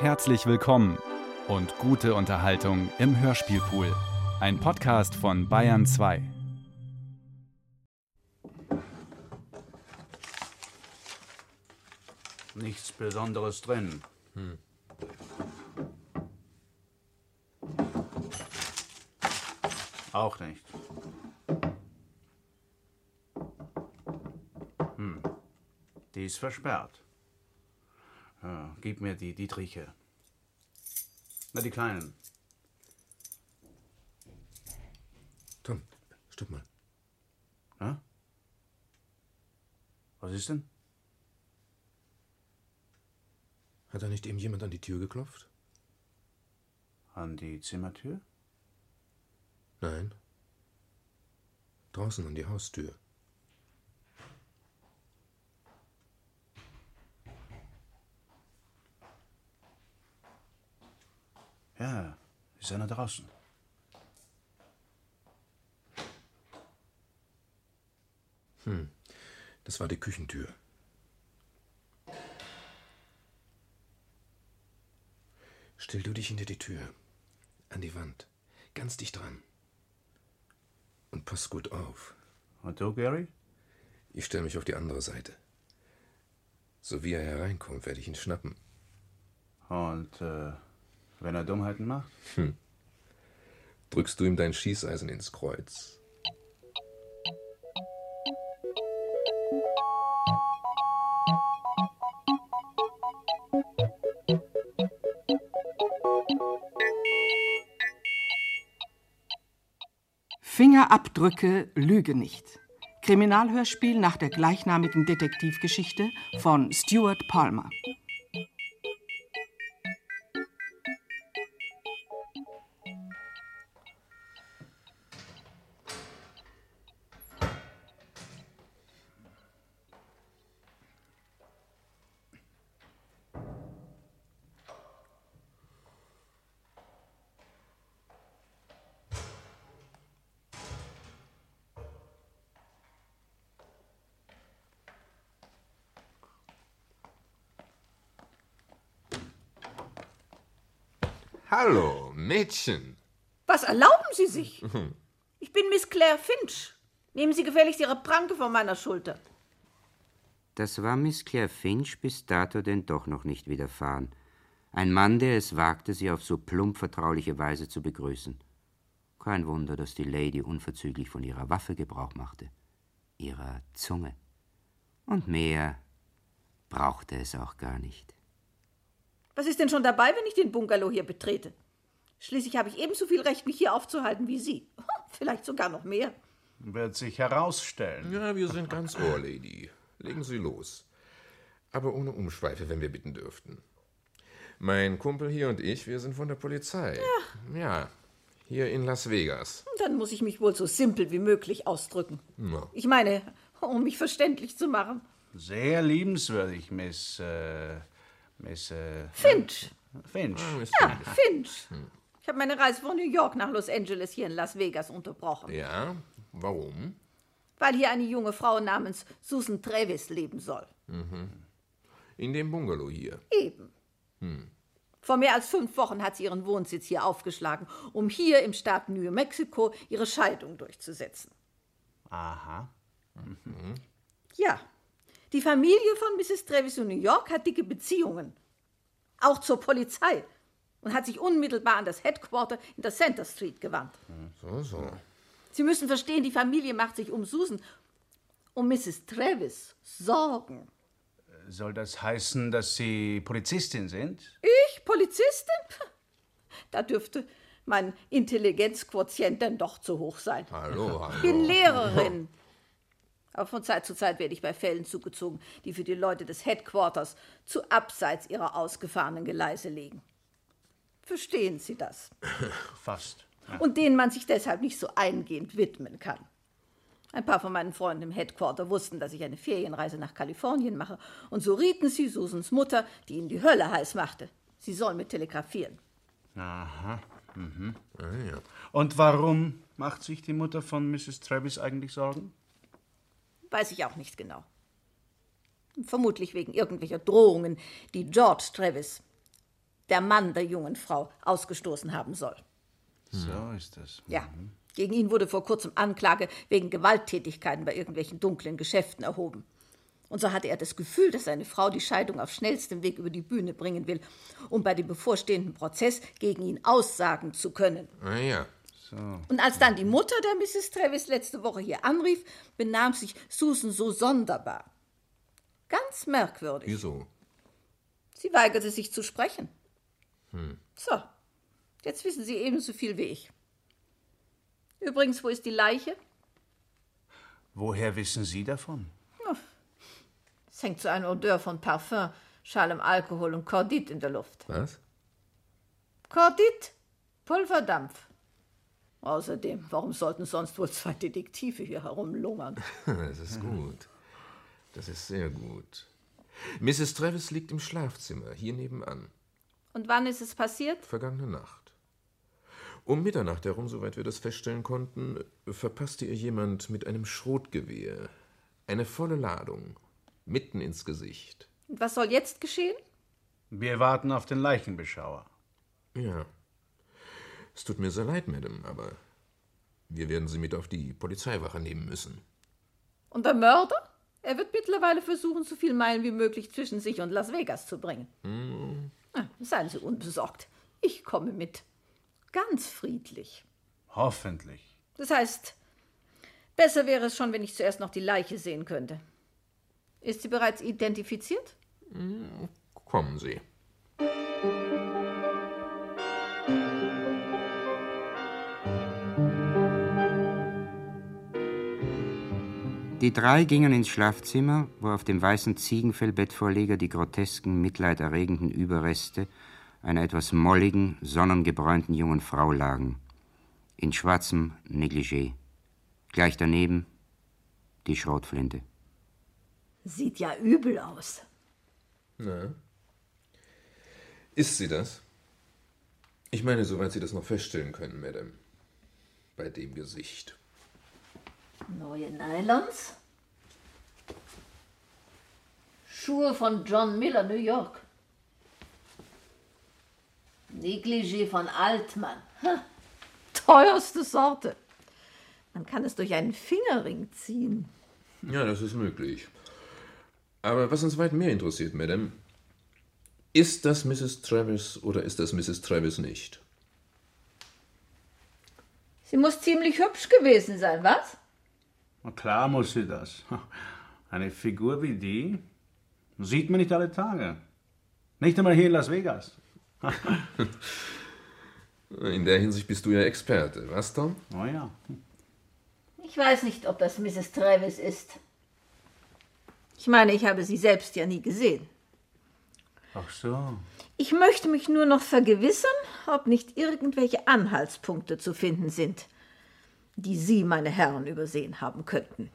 Herzlich willkommen und gute Unterhaltung im Hörspielpool. Ein Podcast von Bayern 2. Nichts Besonderes drin. Auch nicht. Hm. Die ist versperrt. Ja, gib mir die Dietriche. Na, die kleinen. Tom, stopp mal. Hä? Was ist denn? Hat da nicht eben jemand an die Tür geklopft? An die Zimmertür? Nein. Draußen an die Haustür. Ja, ist einer draußen. Hm. Das war die Küchentür. Stell du dich hinter die Tür. An die Wand. Ganz dicht dran. Und pass gut auf. Und du, Gary? Ich stelle mich auf die andere Seite. So wie er hereinkommt, werde ich ihn schnappen. Und äh, wenn er Dummheiten macht? Hm. Drückst du ihm dein Schießeisen ins Kreuz. Fingerabdrücke Lüge nicht. Kriminalhörspiel nach der gleichnamigen Detektivgeschichte von Stuart Palmer. Erlauben Sie sich? Ich bin Miss Claire Finch. Nehmen Sie gefälligst Ihre Pranke von meiner Schulter. Das war Miss Claire Finch bis dato denn doch noch nicht widerfahren. Ein Mann, der es wagte, sie auf so plump vertrauliche Weise zu begrüßen. Kein Wunder, dass die Lady unverzüglich von ihrer Waffe Gebrauch machte, ihrer Zunge. Und mehr brauchte es auch gar nicht. Was ist denn schon dabei, wenn ich den Bungalow hier betrete? Schließlich habe ich ebenso viel Recht, mich hier aufzuhalten wie Sie. Vielleicht sogar noch mehr. Wird sich herausstellen. Ja, wir sind ganz ohr, Lady. Legen Sie los. Aber ohne Umschweife, wenn wir bitten dürften. Mein Kumpel hier und ich, wir sind von der Polizei. Ja. Ja, hier in Las Vegas. Dann muss ich mich wohl so simpel wie möglich ausdrücken. Ja. Ich meine, um mich verständlich zu machen. Sehr liebenswürdig, Miss. Äh, Miss. Äh, Finch. Finch. Ja, Finch. Ich habe meine Reise von New York nach Los Angeles hier in Las Vegas unterbrochen, Ja, warum? weil hier eine junge Frau namens Susan Travis leben soll. In dem Bungalow hier. Eben. Vor mehr als fünf Wochen hat sie ihren Wohnsitz hier aufgeschlagen, um hier im Staat New Mexico ihre Scheidung durchzusetzen. Aha. Ja, die Familie von Mrs. Travis in New York hat dicke Beziehungen. Auch zur Polizei. Und hat sich unmittelbar an das Headquarter in der Center Street gewandt. So, so. Sie müssen verstehen, die Familie macht sich um Susan, um Mrs. Travis Sorgen. Soll das heißen, dass Sie Polizistin sind? Ich, Polizistin? Da dürfte mein Intelligenzquotient denn doch zu hoch sein. Hallo, hallo. Ich bin Lehrerin. Aber von Zeit zu Zeit werde ich bei Fällen zugezogen, die für die Leute des Headquarters zu abseits ihrer ausgefahrenen Geleise liegen. Verstehen Sie das? Fast. Und denen man sich deshalb nicht so eingehend widmen kann. Ein paar von meinen Freunden im Headquarter wussten, dass ich eine Ferienreise nach Kalifornien mache, und so rieten sie Susans Mutter, die ihnen die Hölle heiß machte. Sie soll mit telegrafieren. Aha. Mhm. Ah, ja. Und warum macht sich die Mutter von Mrs. Travis eigentlich Sorgen? Weiß ich auch nicht genau. Vermutlich wegen irgendwelcher Drohungen, die George Travis, der Mann der jungen Frau, ausgestoßen haben soll. So ist es. Ja. Gegen ihn wurde vor kurzem Anklage wegen Gewalttätigkeiten bei irgendwelchen dunklen Geschäften erhoben. Und so hatte er das Gefühl, dass seine Frau die Scheidung auf schnellstem Weg über die Bühne bringen will, um bei dem bevorstehenden Prozess gegen ihn aussagen zu können. Ah ja. Und als dann die Mutter der Mrs. Travis letzte Woche hier anrief, benahm sich Susan so sonderbar. Ganz merkwürdig. Wieso? Sie weigerte sich zu sprechen. So, jetzt wissen Sie ebenso viel wie ich. Übrigens, wo ist die Leiche? Woher wissen Sie davon? Es hängt so ein Odeur von Parfum, schalem Alkohol und Kordit in der Luft. Was? Kordit? Pulverdampf. Außerdem, warum sollten sonst wohl zwei Detektive hier herumlungern? Das ist gut. Das ist sehr gut. Mrs. Travis liegt im Schlafzimmer, hier nebenan. Und wann ist es passiert? Vergangene Nacht. Um Mitternacht herum, soweit wir das feststellen konnten, verpasste ihr jemand mit einem Schrotgewehr eine volle Ladung mitten ins Gesicht. Und was soll jetzt geschehen? Wir warten auf den Leichenbeschauer. Ja. Es tut mir sehr leid, Madame, aber wir werden Sie mit auf die Polizeiwache nehmen müssen. Und der Mörder? Er wird mittlerweile versuchen, so viel Meilen wie möglich zwischen sich und Las Vegas zu bringen. Ah, seien Sie unbesorgt. Ich komme mit. Ganz friedlich. Hoffentlich. Das heißt, besser wäre es schon, wenn ich zuerst noch die Leiche sehen könnte. Ist sie bereits identifiziert? Kommen Sie. Die drei gingen ins Schlafzimmer, wo auf dem weißen Ziegenfellbettvorleger die grotesken, mitleiderregenden Überreste einer etwas molligen, sonnengebräunten jungen Frau lagen. In schwarzem Negligé. Gleich daneben die Schrotflinte. Sieht ja übel aus. Na? Ist sie das? Ich meine, soweit Sie das noch feststellen können, Madame. Bei dem Gesicht. Neue Nylons? Schuhe von John Miller, New York. Negligé von Altmann. Ha, teuerste Sorte. Man kann es durch einen Fingerring ziehen. Ja, das ist möglich. Aber was uns weit mehr interessiert, Madame, ist das Mrs. Travis oder ist das Mrs. Travis nicht? Sie muss ziemlich hübsch gewesen sein, was? Na klar muss sie das. Eine Figur wie die sieht man nicht alle Tage. Nicht einmal hier in Las Vegas. In der Hinsicht bist du ja Experte, was, Tom? Oh ja. Ich weiß nicht, ob das Mrs. Travis ist. Ich meine, ich habe sie selbst ja nie gesehen. Ach so. Ich möchte mich nur noch vergewissern, ob nicht irgendwelche Anhaltspunkte zu finden sind, die Sie, meine Herren, übersehen haben könnten.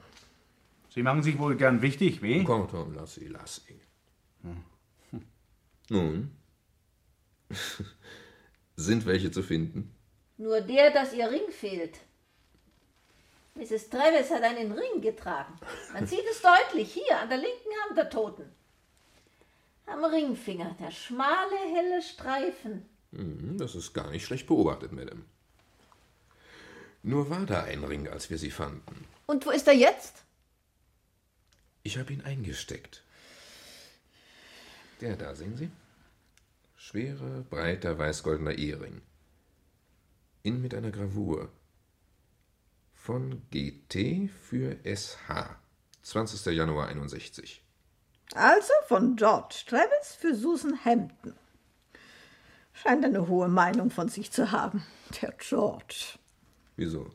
Sie machen sich wohl gern wichtig, wie? Komm, Tom, lass sie, lass sie. Nun? Sind welche zu finden? Nur der, dass ihr Ring fehlt. Mrs. Travis hat einen Ring getragen. Man sieht es deutlich hier an der linken Hand der Toten. Am Ringfinger der schmale, helle Streifen. Hm, Das ist gar nicht schlecht beobachtet, Madame. Nur war da ein Ring, als wir sie fanden. Und wo ist er jetzt? Ich habe ihn eingesteckt. Der da, sehen Sie? Schwerer, breiter, weißgoldener Ehering. Innen mit einer Gravur. Von GT für SH. 20. Januar 61. Also von George Travis für Susan Hampton. Scheint eine hohe Meinung von sich zu haben, der George. Wieso?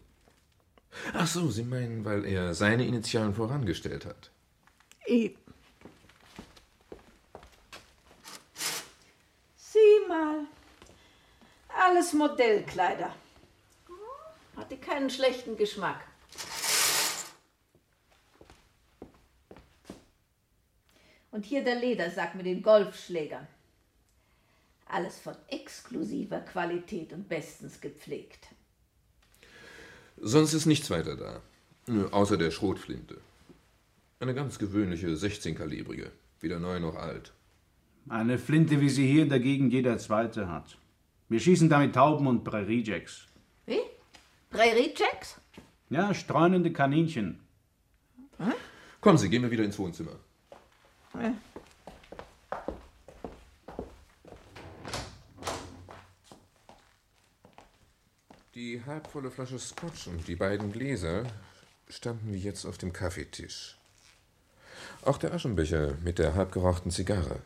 Ach so, Sie meinen, weil er seine Initialen vorangestellt hat. Eben. Sieh mal. Alles Modellkleider. Hatte keinen schlechten Geschmack. Und hier der Ledersack mit den Golfschlägern. Alles von exklusiver Qualität und bestens gepflegt. Sonst ist nichts weiter da. Außer der Schrotflinte. Eine ganz gewöhnliche 16-kalibrige. Weder neu noch alt. Eine Flinte, wie sie hier Gegend jeder Zweite hat. Wir schießen damit Tauben und Präriejacks. Wie? Präriejacks? Ja, streunende Kaninchen. Kommen Sie, gehen wir wieder ins Wohnzimmer. Die halbvolle Flasche Scotch und die beiden Gläser standen wie jetzt auf dem Kaffeetisch. Auch der Aschenbecher mit der halbgerauchten Zigarre.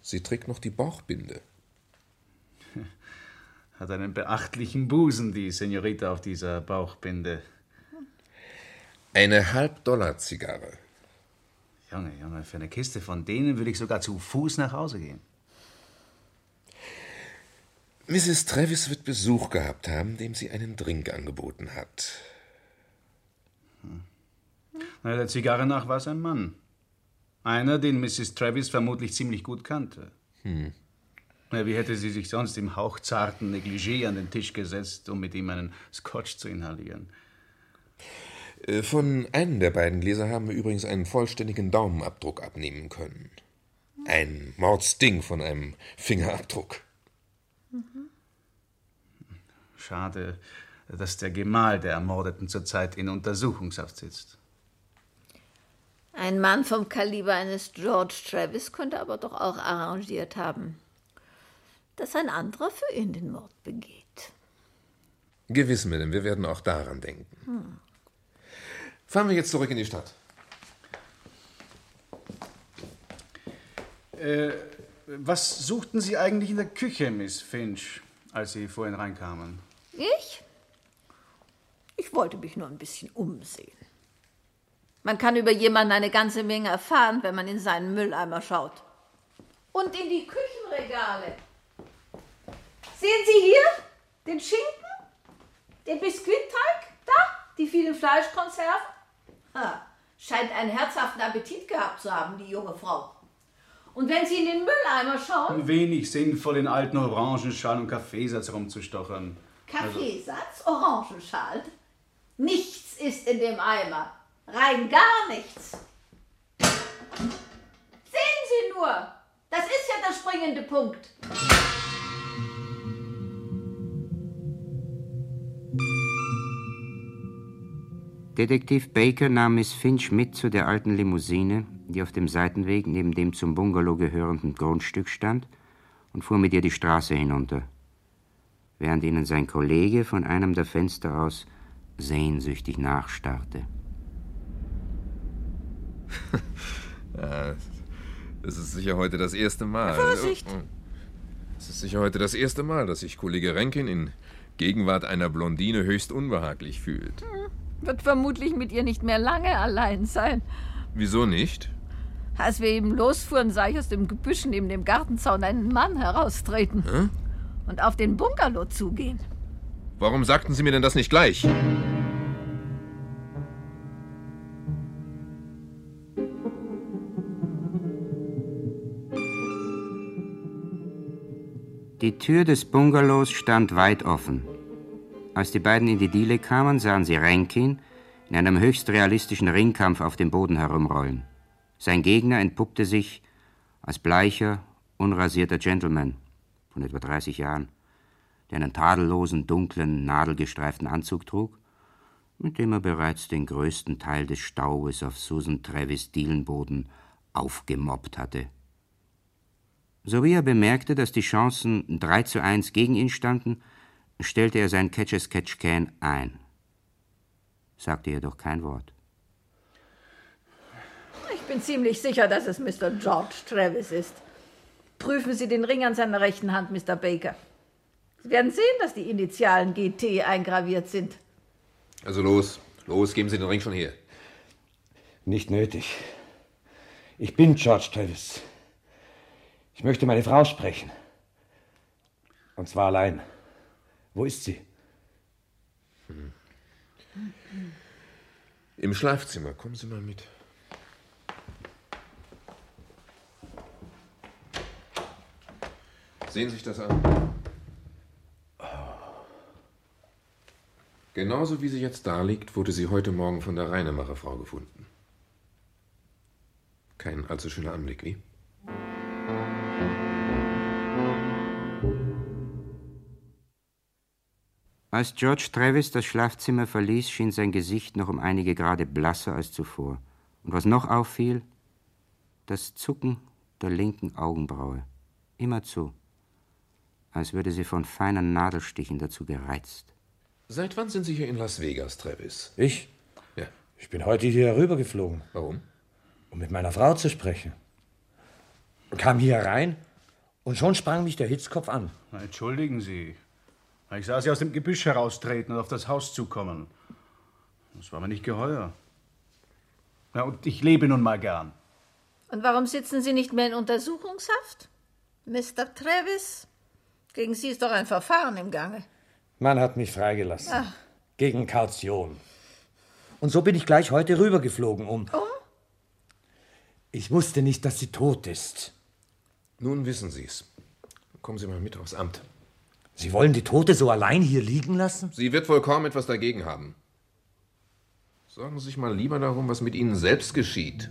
Sie trägt noch die Bauchbinde. Hat einen beachtlichen Busen, die Senorita auf dieser Bauchbinde. Eine Halbdollar-Zigarre. Junge, Junge, für eine Kiste von denen würde ich sogar zu Fuß nach Hause gehen. Mrs. Travis wird Besuch gehabt haben, dem sie einen Drink angeboten hat. Na, der Zigarre nach war es ein Mann. Einer, den Mrs. Travis vermutlich ziemlich gut kannte. Na, wie hätte sie sich sonst im hauchzarten Negligé an den Tisch gesetzt, um mit ihm einen Scotch zu inhalieren? Äh, Von einem der beiden Gläser haben wir übrigens einen vollständigen Daumenabdruck abnehmen können. Ein Mordsding von einem Fingerabdruck. Schade, dass der Gemahl der Ermordeten zurzeit in Untersuchungshaft sitzt. Ein Mann vom Kaliber eines George Travis könnte aber doch auch arrangiert haben, dass ein anderer für ihn den Mord begeht. Gewiss, Madame, wir werden auch daran denken. Fahren wir jetzt zurück in die Stadt. Was suchten Sie eigentlich in der Küche, Miss Finch, als Sie vorhin reinkamen? Ich? Ich wollte mich nur ein bisschen umsehen. Man kann über jemanden eine ganze Menge erfahren, wenn man in seinen Mülleimer schaut. Und in die Küchenregale. Sehen Sie hier den Schinken, den Biskuitteig, da, die vielen Fleischkonserven. Ha, scheint einen herzhaften Appetit gehabt zu haben, die junge Frau. Und wenn Sie in den Mülleimer schauen, Wenig sinnvoll, in alten Orangenschalen und Kaffeesatz rumzustochern. Kaffeesatz, Orangenschalen. Nichts ist in dem Eimer. Rein gar nichts. Sehen Sie nur, das ist ja der springende Punkt. Detektiv Baker nahm Miss Finch mit zu der alten Limousine, die auf dem Seitenweg neben dem zum Bungalow gehörenden Grundstück stand, und fuhr mit ihr die Straße hinunter, während ihnen sein Kollege von einem der Fenster aus sehnsüchtig nachstarrte. Es ist sicher heute das erste Mal. Vorsicht! Es ist sicher heute das erste Mal, dass sich Kollege Rankin in Gegenwart einer Blondine höchst unbehaglich fühlt. Wird vermutlich mit ihr nicht mehr lange allein sein. Wieso nicht? Als wir eben losfuhren, sah ich aus dem Gebüsch neben dem Gartenzaun einen Mann heraustreten und auf den Bungalow zugehen. Warum sagten Sie mir denn das nicht gleich? Die Tür des Bungalows stand weit offen. Als die beiden in die Diele kamen, sahen sie Rankin in einem höchst realistischen Ringkampf auf dem Boden herumrollen. Sein Gegner entpuppte sich als bleicher, unrasierter Gentleman von etwa 30 Jahren, der einen tadellosen, dunklen, nadelgestreiften Anzug trug, mit dem er bereits den größten Teil des Staubes auf Susan Travis Dielenboden aufgemobbt hatte. Sowie er bemerkte, dass die Chancen 3 zu 1 gegen ihn standen, stellte er sein Catch-as-Catch-Can ein. Sagte jedoch kein Wort. Ich bin ziemlich sicher, dass es Mr. George Travis ist. Prüfen Sie den Ring an seiner rechten Hand, Mr. Baker. Sie werden sehen, dass die Initialen GT eingraviert sind. Also los, los, geben Sie den Ring schon her. Nicht nötig. Ich bin George Travis. Ich möchte meine Frau sprechen. Und zwar allein. Wo ist sie? Im Schlafzimmer, kommen Sie mal mit. Sehen Sie sich das an. Genauso wie sie jetzt da liegt, wurde sie heute Morgen von der Reinemacherfrau gefunden. Kein allzu schöner Anblick, wie? Als George Travis das Schlafzimmer verließ, schien sein Gesicht noch um einige Grade blasser als zuvor. Und was noch auffiel, das Zucken der linken Augenbraue. Immerzu als würde sie von feinen Nadelstichen dazu gereizt. Seit wann sind Sie hier in Las Vegas, Travis? Ich? Ja. Ich bin heute hier rübergeflogen, Warum? um mit meiner Frau zu sprechen. Kam hier rein und schon sprang mich der Hitzkopf an. Na, entschuldigen Sie. Ich sah Sie aus dem Gebüsch heraustreten und auf das Haus zukommen. Das war mir nicht geheuer. Ja, und ich lebe nun mal gern. Und warum sitzen Sie nicht mehr in Untersuchungshaft? Mr. Travis? Gegen Sie ist doch ein Verfahren im Gange. Man hat mich freigelassen. Gegen Kaution. Und so bin ich gleich heute rübergeflogen, um. Um? Ich wusste nicht, dass sie tot ist. Nun wissen Sie's. Kommen Sie mal mit aufs Amt. Sie wollen die Tote so allein hier liegen lassen? Sie wird wohl kaum etwas dagegen haben. Sorgen Sie sich mal lieber darum, was mit Ihnen selbst geschieht.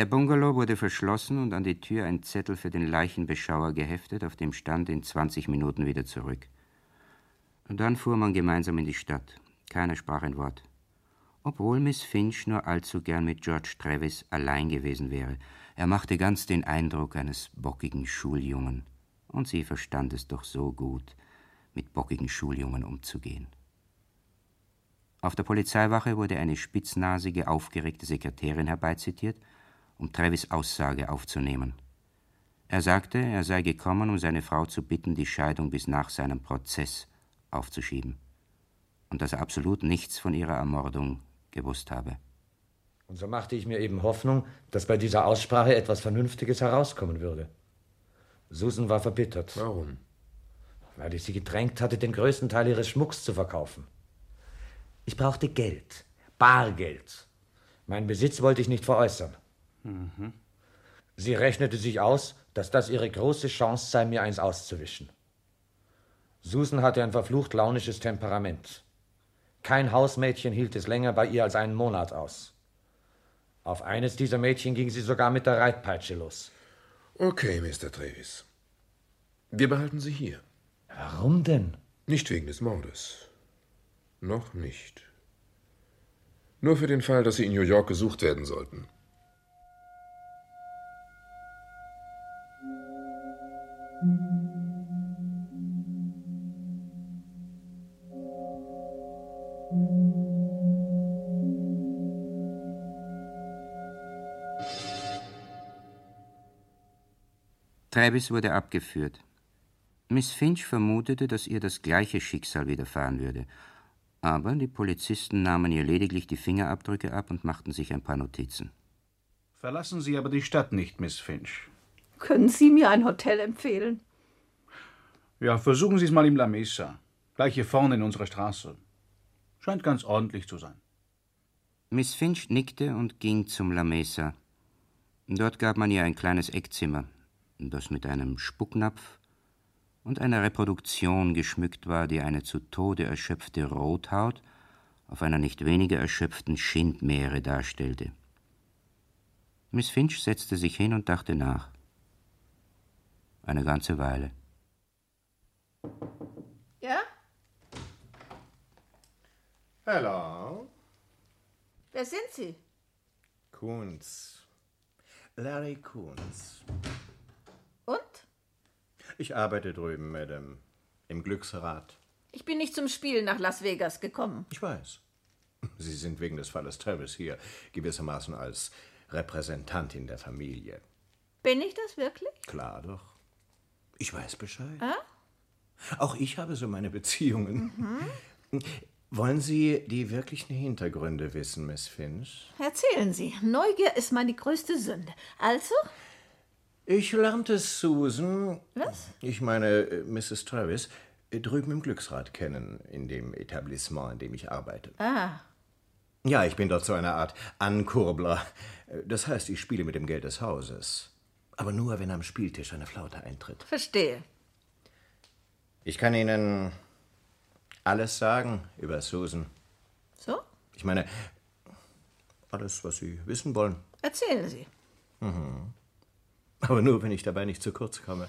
Der Bungalow wurde verschlossen und an die Tür ein Zettel für den Leichenbeschauer geheftet, auf dem stand in 20 Minuten wieder zurück. Und dann fuhr man gemeinsam in die Stadt. Keiner sprach ein Wort. Obwohl Miss Finch nur allzu gern mit George Travis allein gewesen wäre. Er machte ganz den Eindruck eines bockigen Schuljungen. Und sie verstand es doch so gut, mit bockigen Schuljungen umzugehen. Auf der Polizeiwache wurde eine spitznasige, aufgeregte Sekretärin herbeizitiert, um Travis Aussage aufzunehmen. Er sagte, er sei gekommen, um seine Frau zu bitten, die Scheidung bis nach seinem Prozess aufzuschieben und dass er absolut nichts von ihrer Ermordung gewusst habe. Und so machte ich mir eben Hoffnung, dass bei dieser Aussprache etwas Vernünftiges herauskommen würde. Susan war verbittert, Warum? weil ich sie gedrängt hatte, den größten Teil ihres Schmucks zu verkaufen. Ich brauchte Geld, Bargeld. Meinen Besitz wollte ich nicht veräußern. Sie rechnete sich aus, dass das ihre große Chance sei, mir eins auszuwischen. Susan hatte ein verflucht launisches Temperament. Kein Hausmädchen hielt es länger bei ihr als einen Monat aus. Auf eines dieser Mädchen ging sie sogar mit der Reitpeitsche los. Okay, Mr. Travis. Wir behalten Sie hier. Warum denn? Nicht wegen des Mordes. Noch nicht. Nur für den Fall, dass Sie in New York gesucht werden sollten. Travis wurde abgeführt. Miss Finch vermutete, dass ihr das gleiche Schicksal widerfahren würde. Aber die Polizisten nahmen ihr lediglich die Fingerabdrücke ab und machten sich ein paar Notizen. Verlassen Sie aber die Stadt nicht, Miss Finch. Können Sie mir ein Hotel empfehlen? Ja, versuchen Sie es mal im La Mesa. Gleich hier vorne in unserer Straße. Scheint ganz ordentlich zu sein. Miss Finch nickte und ging zum La Mesa. Dort gab man ihr ein kleines Eckzimmer, das mit einem Spucknapf und einer Reproduktion geschmückt war, die eine zu Tode erschöpfte Rothaut auf einer nicht weniger erschöpften Schindmeere darstellte. Miss Finch setzte sich hin und dachte nach. Eine ganze Weile. Ja? Hallo, Wer sind Sie? Kunz. Larry Kunz. Ich arbeite drüben, Madame. Im Glücksrad. Ich bin nicht zum Spielen nach Las Vegas gekommen. Ich weiß. Sie sind wegen des Falles Travis hier, gewissermaßen als Repräsentantin der Familie. Bin ich das wirklich? Klar doch. Ich weiß Bescheid. Auch ich habe so meine Beziehungen. Wollen Sie die wirklichen Hintergründe wissen, Miss Finch? Erzählen Sie. Neugier ist meine größte Sünde. Also? Ich lernte Susan, Was? ich meine äh, Mrs. Travis, äh, drüben im Glücksrad kennen, in dem Etablissement, in dem ich arbeite. Ah, Ja, ich bin dort so eine Art Ankurbler. Äh, Das heißt, ich spiele mit dem Geld des Hauses. Aber nur, wenn am Spieltisch eine Flaute eintritt. verstehe. Ich kann Ihnen alles sagen über Susan. So? Ich meine, Alles, was Sie wissen wollen. Erzählen Sie. Aber nur, wenn ich dabei nicht zu kurz komme.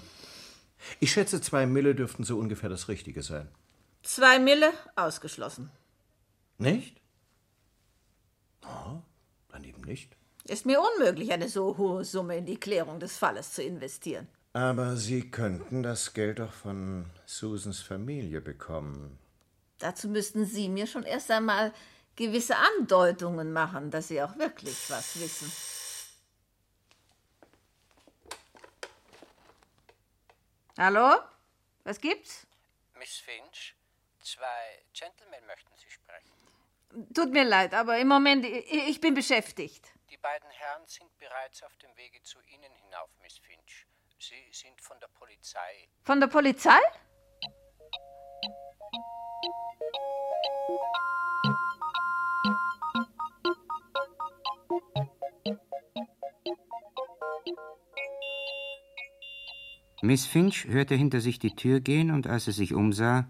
Ich schätze, zwei Mille dürften so ungefähr das Richtige sein. Zwei Mille ausgeschlossen. Nicht? Oh, dann eben nicht. Ist mir unmöglich, eine so hohe Summe in die Klärung des Falles zu investieren. Aber Sie könnten das Geld doch von Susans Familie bekommen. Dazu müssten Sie mir schon erst einmal gewisse Andeutungen machen, dass Sie auch wirklich was wissen. Hallo? Was gibt's? Miss Finch, zwei Gentlemen möchten Sie sprechen. Tut mir leid, aber im Moment, ich bin beschäftigt. Die beiden Herren sind bereits auf dem Wege zu Ihnen hinauf, Miss Finch. Sie sind von der Polizei. Von der Polizei? Miss Finch hörte hinter sich die Tür gehen und als sie sich umsah,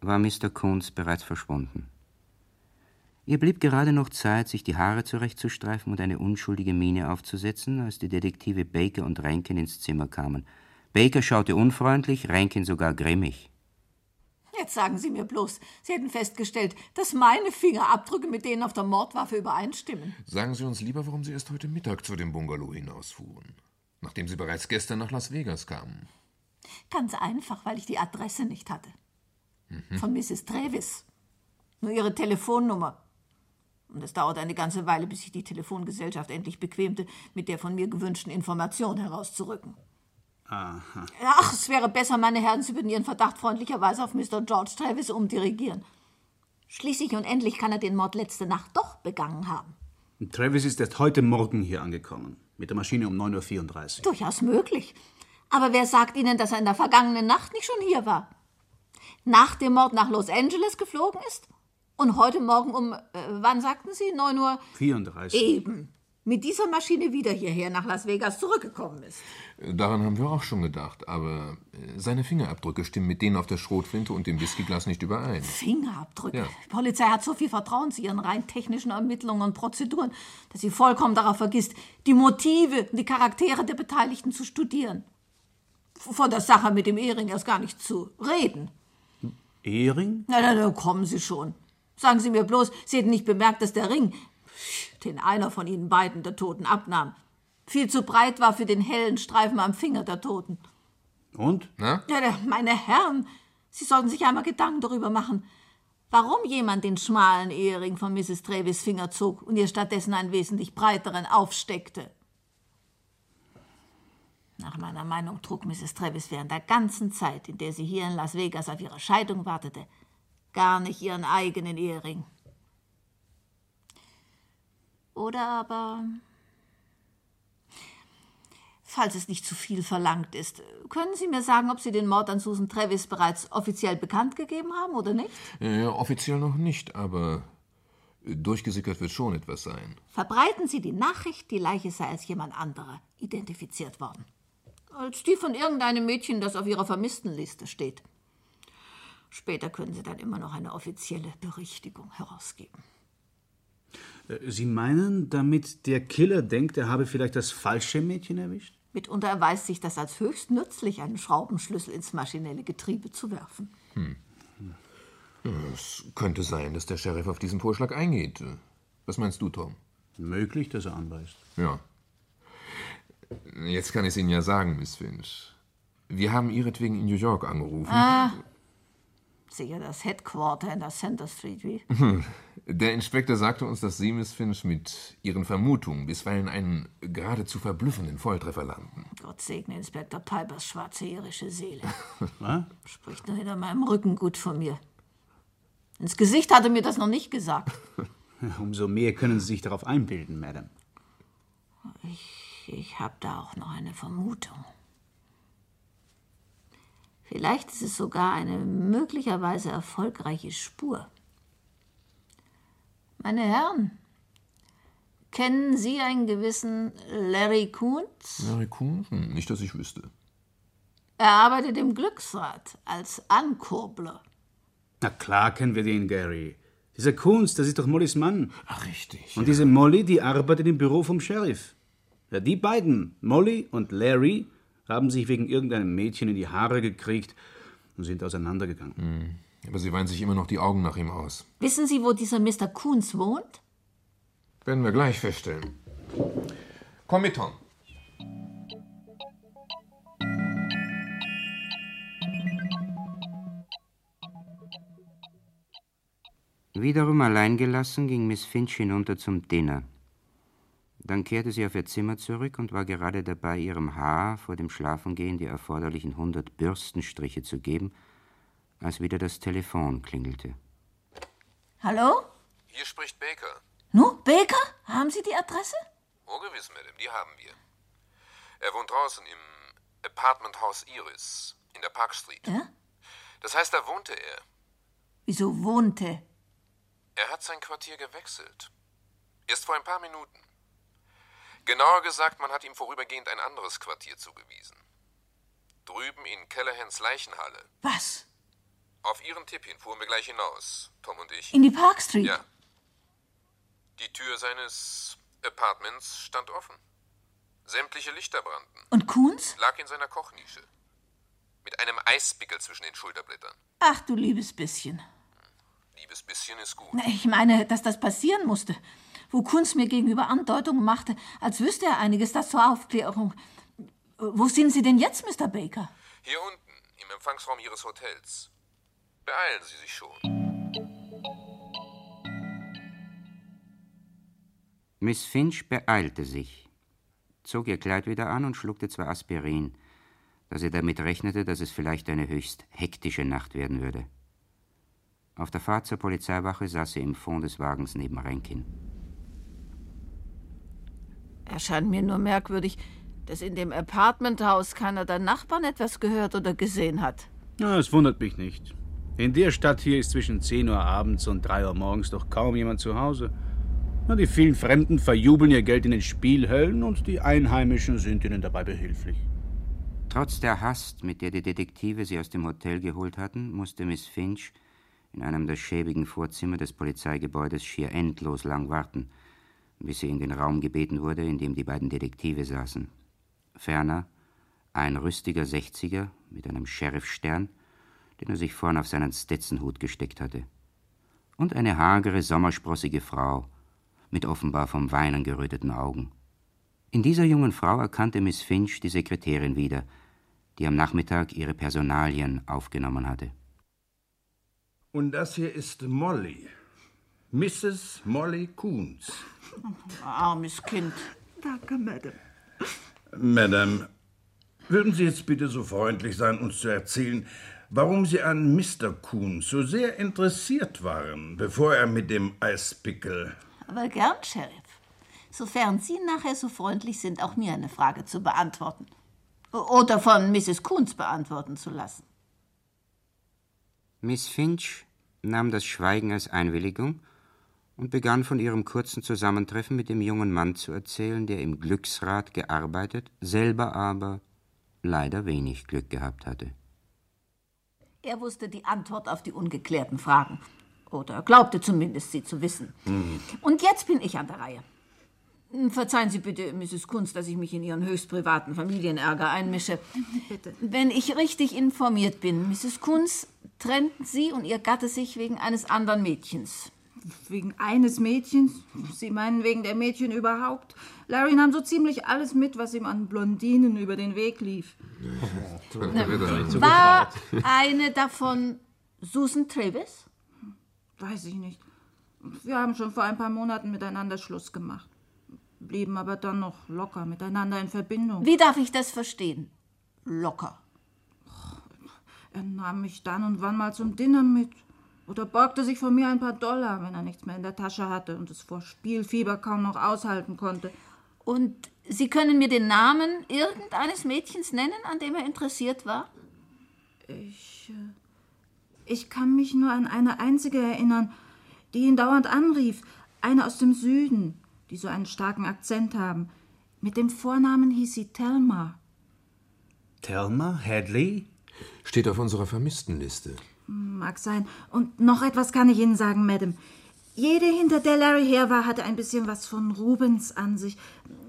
war Mr. Coons bereits verschwunden. Ihr blieb gerade noch Zeit, sich die Haare zurechtzustreifen und eine unschuldige Miene aufzusetzen, als die Detektive Baker und Rankin ins Zimmer kamen. Baker schaute unfreundlich, Rankin sogar grimmig. Jetzt sagen Sie mir bloß, Sie hätten festgestellt, dass meine Fingerabdrücke mit denen auf der Mordwaffe übereinstimmen. Sagen Sie uns lieber, warum Sie erst heute Mittag zu dem Bungalow hinausfuhren, nachdem Sie bereits gestern nach Las Vegas kamen. Ganz einfach, weil ich die Adresse nicht hatte. Von Mrs. Travis. Nur ihre Telefonnummer. Und es dauerte eine ganze Weile, bis sich die Telefongesellschaft endlich bequemte, mit der von mir gewünschten Information herauszurücken. Aha. Ach, es wäre besser, meine Herren, Sie würden Ihren Verdacht freundlicherweise auf Mr. George Travis umdirigieren. Schließlich und endlich kann er den Mord letzte Nacht doch begangen haben. Travis ist erst heute Morgen hier angekommen. Mit der Maschine um 9.34 Uhr. Durchaus möglich. Aber wer sagt Ihnen, dass er in der vergangenen Nacht nicht schon hier war? Nach dem Mord nach Los Angeles geflogen ist? Und heute Morgen um, äh, wann sagten Sie? 9 Uhr? 34. Eben. Mit dieser Maschine wieder hierher nach Las Vegas zurückgekommen ist. Daran haben wir auch schon gedacht, aber äh, seine Fingerabdrücke stimmen mit denen auf der Schrotflinte und dem Whiskyglas nicht überein. Fingerabdrücke. Ja. Die Polizei hat so viel Vertrauen zu ihren rein technischen Ermittlungen und Prozeduren, dass sie vollkommen darauf vergisst, die Motive und die Charaktere der Beteiligten zu studieren. Von der Sache mit dem Ehering erst gar nicht zu reden. Ehring? Na, na, na, kommen Sie schon. Sagen Sie mir bloß, Sie hätten nicht bemerkt, dass der Ring, den einer von Ihnen beiden der Toten abnahm, viel zu breit war für den hellen Streifen am Finger der Toten. Und? Na? Ja, meine Herren, Sie sollten sich einmal Gedanken darüber machen, warum jemand den schmalen Ehering von Mrs. Travis Finger zog und ihr stattdessen einen wesentlich breiteren aufsteckte. Nach meiner Meinung trug Mrs. Travis während der ganzen Zeit, in der sie hier in Las Vegas auf ihre Scheidung wartete, gar nicht ihren eigenen Ehering. Oder aber Falls es nicht zu viel verlangt ist, können Sie mir sagen, ob Sie den Mord an Susan Travis bereits offiziell bekannt gegeben haben oder nicht? Äh, offiziell noch nicht, aber durchgesickert wird schon etwas sein. Verbreiten Sie die Nachricht, die Leiche sei als jemand anderer identifiziert worden. Als die von irgendeinem Mädchen, das auf Ihrer Vermisstenliste steht. Später können Sie dann immer noch eine offizielle Berichtigung herausgeben. Äh, Sie meinen, damit der Killer denkt, er habe vielleicht das falsche Mädchen erwischt? Mitunter erweist sich das als höchst nützlich, einen Schraubenschlüssel ins maschinelle Getriebe zu werfen. Es könnte sein, dass der Sheriff auf diesen Vorschlag eingeht. Was meinst du, Tom? Möglich, dass er anweist. Ja. Jetzt kann ich es Ihnen ja sagen, Miss Finch. Wir haben ihretwegen in New York angerufen. Sicher das Headquarter in der Center Street, wie? Der Inspektor sagte uns, dass Sie, Miss Finch, mit Ihren Vermutungen bisweilen einen geradezu verblüffenden Volltreffer landen. Gott segne Inspektor Pipers schwarze irische Seele. Was? Spricht nur hinter meinem Rücken gut von mir. Ins Gesicht hat er mir das noch nicht gesagt. Umso mehr können Sie sich darauf einbilden, Madame. Ich habe da auch noch eine Vermutung. Vielleicht ist es sogar eine möglicherweise erfolgreiche Spur. Meine Herren, kennen Sie einen gewissen Larry Kuhns? Larry Kuhn? Hm, nicht, dass ich wüsste. Er arbeitet im Glücksrad als Ankurbler. Na klar kennen wir den, Gary. Dieser Kunst, das ist doch Mollys Mann. Ach, richtig. Und diese Molly, die arbeitet im Büro vom Sheriff. Ja, die beiden, Molly und Larry, haben sich wegen irgendeinem Mädchen in die Haare gekriegt und sind auseinandergegangen. Aber sie weinen sich immer noch die Augen nach ihm aus. Wissen Sie, wo dieser Mr. Coons wohnt? Werden wir gleich feststellen. Komm mit, Tom. Wiederum allein gelassen ging Miss Finch hinunter zum Dinner. Dann kehrte sie auf ihr Zimmer zurück und war gerade dabei, ihrem Haar vor dem Schlafengehen die erforderlichen hundert Bürstenstriche zu geben, als wieder das Telefon klingelte. Hallo? Hier spricht Baker. Nu, Baker? Haben Sie die Adresse? Oh, gewiss, Madame, die haben wir. Er wohnt draußen im Apartmenthaus Iris in der Park Street. Ja? Das heißt, da wohnte er. Wieso wohnte? Er hat sein Quartier gewechselt. Erst vor ein paar Minuten. Genauer gesagt, man hat ihm vorübergehend ein anderes Quartier zugewiesen. Drüben in Callahans Leichenhalle. Was? Auf ihren Tipp hin fuhren wir gleich hinaus, Tom und ich. In die Park Street? Ja. Die Tür seines Apartments stand offen. Sämtliche Lichter brannten. Und Coons? Lag in seiner Kochnische. Mit einem Eispickel zwischen den Schulterblättern. Ach, du liebes bisschen. Liebes bisschen ist gut. Na, Ich meine, dass das passieren musste. Wo Kunz mir gegenüber Andeutungen machte, als wüsste er einiges, das zur Aufklärung. Wo sind Sie denn jetzt, Mr. Baker? Hier unten, im Empfangsraum Ihres Hotels. Beeilen Sie sich schon. Miss Finch beeilte sich, zog ihr Kleid wieder an und schluckte zwei Aspirin, da sie damit rechnete, dass es vielleicht eine höchst hektische Nacht werden würde. Auf der Fahrt zur Polizeiwache saß sie im Fond des Wagens neben Rankin. Erscheint mir nur merkwürdig, dass in dem Apartmenthaus keiner der Nachbarn etwas gehört oder gesehen hat. Ja, es wundert mich nicht. In der Stadt hier ist zwischen 10 Uhr abends und 3 Uhr morgens doch kaum jemand zu Hause. Na, die vielen Fremden verjubeln ihr Geld in den Spielhöllen und die Einheimischen sind ihnen dabei behilflich. Trotz der Hast, mit der die Detektive sie aus dem Hotel geholt hatten, musste Miss Finch in einem der schäbigen Vorzimmer des Polizeigebäudes schier endlos lang warten, bis sie in den Raum gebeten wurde, in dem die beiden Detektive saßen. Ferner ein rüstiger Sechziger mit einem Sheriffstern, den er sich vorn auf seinen Stetsonhut gesteckt hatte, und eine hagere, sommersprossige Frau mit offenbar vom Weinen geröteten Augen. In dieser jungen Frau erkannte Miss Finch die Sekretärin wieder, die am Nachmittag ihre Personalien aufgenommen hatte. Und das hier ist Molly. Mrs. Molly Coons. Armes Kind. Danke, Madame. Madame, würden Sie jetzt bitte so freundlich sein, uns zu erzählen, warum Sie an Mr. Coons so sehr interessiert waren, bevor er mit dem Eispickel. Aber gern, Sheriff. Sofern Sie nachher so freundlich sind, auch mir eine Frage zu beantworten. Oder von Mrs. Coons beantworten zu lassen. Miss Finch nahm das Schweigen als Einwilligung und begann von ihrem kurzen Zusammentreffen mit dem jungen Mann zu erzählen, der im Glücksrad gearbeitet, selber aber leider wenig Glück gehabt hatte. Er wusste die Antwort auf die ungeklärten Fragen. Oder glaubte zumindest, sie zu wissen. Und jetzt bin ich an der Reihe. Verzeihen Sie bitte, Mrs. Kunz, dass ich mich in Ihren höchst privaten Familienärger einmische. Wenn ich richtig informiert bin, Mrs. Kunz, trennten Sie und Ihr Gatte sich wegen eines anderen Mädchens. Wegen eines Mädchens? Sie meinen wegen der Mädchen überhaupt? Larry nahm so ziemlich alles mit, was ihm an Blondinen über den Weg lief. War eine davon Susan Travis? Weiß ich nicht. Wir haben schon vor ein paar Monaten miteinander Schluss gemacht. Blieben aber dann noch locker miteinander in Verbindung. Wie darf ich das verstehen? Locker. Er nahm mich dann und wann mal zum Dinner mit. Oder borgte sich von mir ein paar Dollar, wenn er nichts mehr in der Tasche hatte und es vor Spielfieber kaum noch aushalten konnte. Und Sie können mir den Namen irgendeines Mädchens nennen, an dem er interessiert war? Ich. äh, Ich kann mich nur an eine einzige erinnern, die ihn dauernd anrief. Eine aus dem Süden, die so einen starken Akzent haben. Mit dem Vornamen hieß sie Thelma. Thelma Hadley? Steht auf unserer Vermisstenliste. Mag sein. Und noch etwas kann ich Ihnen sagen, Madame. Jede, hinter der Larry her war, hatte ein bisschen was von Rubens an sich.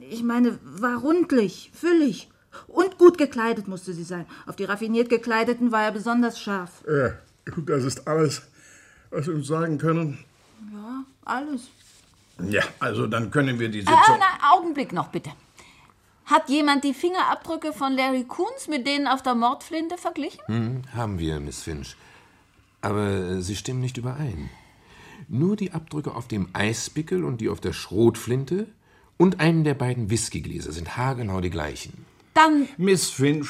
Ich meine, war rundlich, füllig. Und gut gekleidet musste sie sein. Auf die raffiniert gekleideten war er besonders scharf. Ja, das ist alles, was wir uns sagen können. Ja, alles. Ja, also dann können wir die Ah, Sitzung... na, Augenblick noch bitte. Hat jemand die Fingerabdrücke von Larry Coons mit denen auf der Mordflinte verglichen? Hm, haben wir, Miss Finch. Aber sie stimmen nicht überein. Nur die Abdrücke auf dem Eispickel und die auf der Schrotflinte und einem der beiden Whiskygläser sind haargenau die gleichen. Dann Miss Finch,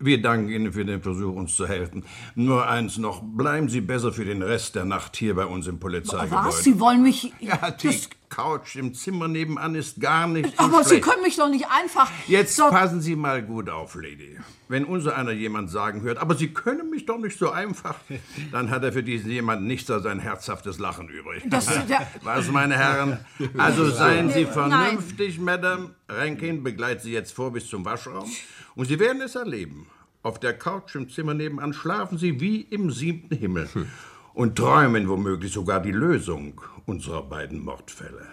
wir danken Ihnen für den Versuch, uns zu helfen. Nur eins noch, bleiben Sie besser für den Rest der Nacht hier bei uns im Polizeigebäude. was? Sie wollen mich. Ja, die Couch im Zimmer nebenan ist gar nicht so Aber Sie schlecht. können mich doch nicht einfach. Jetzt so passen Sie mal gut auf, Lady. Wenn unser einer jemand sagen hört, aber Sie können mich doch nicht so einfach, dann hat er für diesen jemanden nichts als ein herzhaftes Lachen übrig. Das- ja. Was, meine Herren? Also seien Sie Nein. vernünftig, Madame. Rankin begleitet Sie jetzt vor bis zum Waschraum und Sie werden es erleben. Auf der Couch im Zimmer nebenan schlafen Sie wie im siebten Himmel und träumen womöglich sogar die Lösung unserer beiden Mordfälle.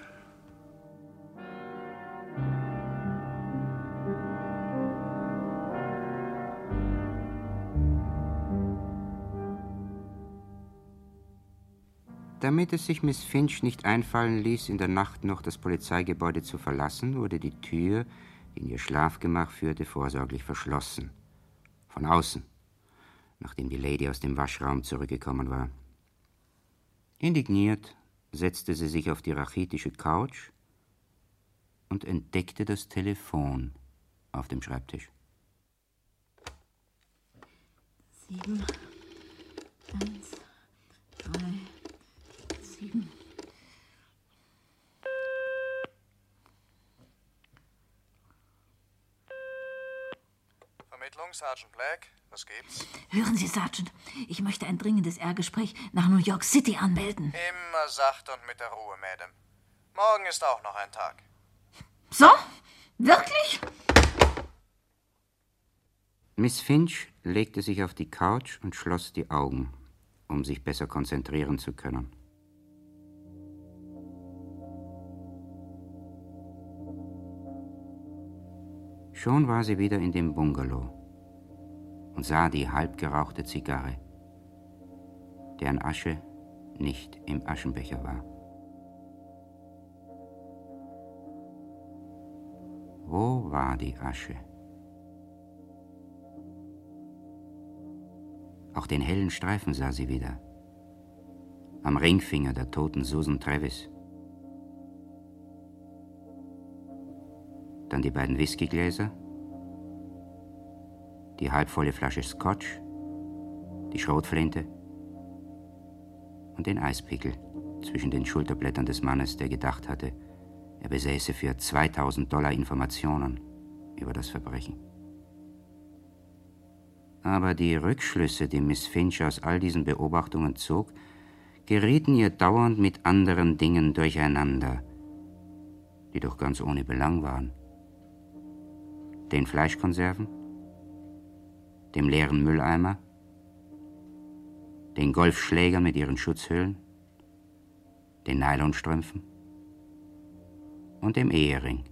Damit es sich Miss Finch nicht einfallen ließ, in der Nacht noch das Polizeigebäude zu verlassen, wurde die Tür, die in ihr Schlafgemach führte, vorsorglich verschlossen. Von außen, nachdem die Lady aus dem Waschraum zurückgekommen war. Indigniert setzte sie sich auf die rachitische Couch und entdeckte das Telefon auf dem Schreibtisch. Sieben, eins, drei, sieben. Vermittlung, Sergeant Black. Was gibt's? Hören Sie, Sergeant, ich möchte ein dringendes R-Gespräch nach New York City anmelden. Immer sacht und mit der Ruhe, Madam. Morgen ist auch noch ein Tag. So? Wirklich? Miss Finch legte sich auf die Couch und schloss die Augen, um sich besser konzentrieren zu können. Schon war sie wieder in dem Bungalow und sah die halbgerauchte Zigarre, deren Asche nicht im Aschenbecher war. Wo war die Asche? Auch den hellen Streifen sah sie wieder. Am Ringfinger der toten Susan Travis. Dann die beiden Whiskygläser, die halbvolle Flasche Scotch, die Schrotflinte und den Eispickel zwischen den Schulterblättern des Mannes, der gedacht hatte, er besäße für 2000 Dollar Informationen über das Verbrechen. Aber die Rückschlüsse, die Miss Finch aus all diesen Beobachtungen zog, gerieten ihr dauernd mit anderen Dingen durcheinander, die doch ganz ohne Belang waren. Den Fleischkonserven, dem leeren Mülleimer, den Golfschlägern mit ihren Schutzhüllen, den Nylonstrümpfen und dem Ehering.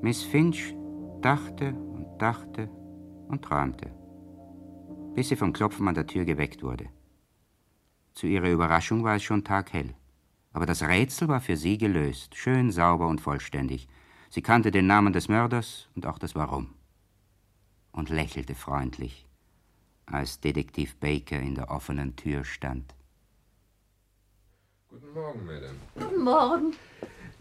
Miss Finch dachte und dachte und träumte, bis sie vom Klopfen an der Tür geweckt wurde. Zu ihrer Überraschung war es schon taghell, aber das Rätsel war für sie gelöst, schön sauber und vollständig. Sie kannte den Namen des Mörders und auch das Warum und lächelte freundlich, als Detektiv Baker in der offenen Tür stand. Guten Morgen, Madame. Guten Morgen.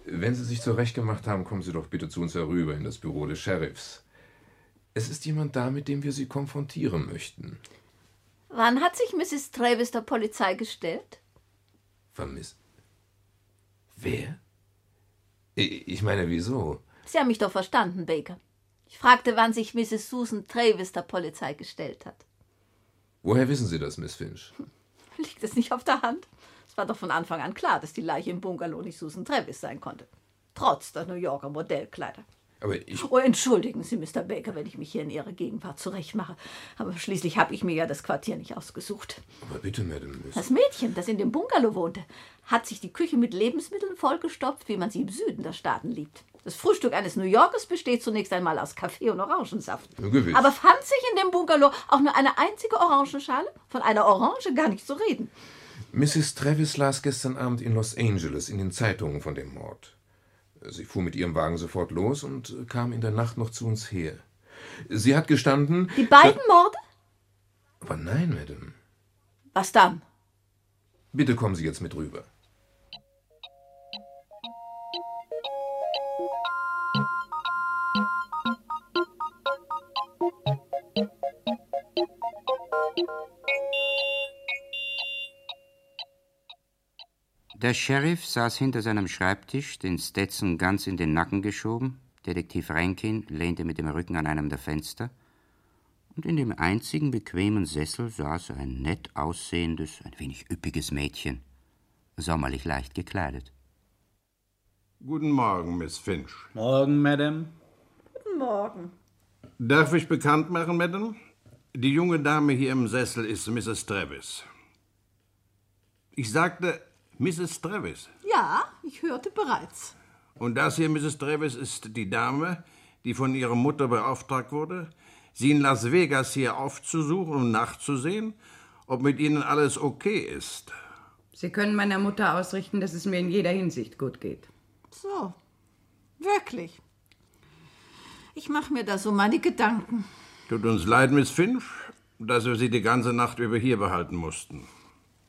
Wenn Sie sich zurechtgemacht haben, kommen Sie doch bitte zu uns herüber in das Büro des Sheriffs. Es ist jemand da, mit dem wir Sie konfrontieren möchten. Wann hat sich Mrs. Travis der Polizei gestellt? Vermisst. Wer? Ich meine, wieso? Sie haben mich doch verstanden, Baker. Ich fragte, wann sich Mrs. Susan Travis der Polizei gestellt hat. Woher wissen Sie das, Miss Finch? Liegt es nicht auf der Hand? Es war doch von Anfang an klar, dass die Leiche im Bungalow nicht Susan Travis sein konnte. Trotz der New Yorker Modellkleider. Aber ich. Oh, entschuldigen Sie, Mr. Baker, wenn ich mich hier in Ihrer Gegenwart zurechtmache. Aber schließlich habe ich mir ja das Quartier nicht ausgesucht. Aber bitte, Madame Miss. Das Mädchen, das in dem Bungalow wohnte, hat sich die Küche mit Lebensmitteln vollgestopft, wie man sie im Süden der Staaten liebt. Das Frühstück eines New Yorkers besteht zunächst einmal aus Kaffee und Orangensaft. Ja, gewiss. Aber fand sich in dem Bungalow auch nur eine einzige Orangenschale? Von einer Orange gar nicht zu reden. Mrs. Travis las gestern Abend in Los Angeles in den Zeitungen von dem Mord. Sie fuhr mit ihrem Wagen sofort los und kam in der Nacht noch zu uns her. Sie hat gestanden. Die beiden Morde? Aber nein, Madame. Was dann? Bitte kommen Sie jetzt mit rüber. Der Sheriff saß hinter seinem Schreibtisch, den Stetson ganz in den Nacken geschoben. Detektiv Rankin lehnte mit dem Rücken an einem der Fenster. Und in dem einzigen bequemen Sessel saß ein nett aussehendes, ein wenig üppiges Mädchen, sommerlich leicht gekleidet. Guten Morgen, Miss Finch. Morgen, Madame. Guten Morgen. Darf ich bekannt machen, Madame? Die junge Dame hier im Sessel ist Mrs. Travis. Ich sagte Mrs. Travis. Ja, ich hörte bereits. Und das hier, Mrs. Travis, ist die Dame, die von ihrer Mutter beauftragt wurde, Sie in Las Vegas hier aufzusuchen und nachzusehen, ob mit Ihnen alles okay ist. Sie können meiner Mutter ausrichten, dass es mir in jeder Hinsicht gut geht. So, wirklich. Ich mache mir da so meine Gedanken. Tut uns leid, Miss Finch, dass wir Sie die ganze Nacht über hier behalten mussten.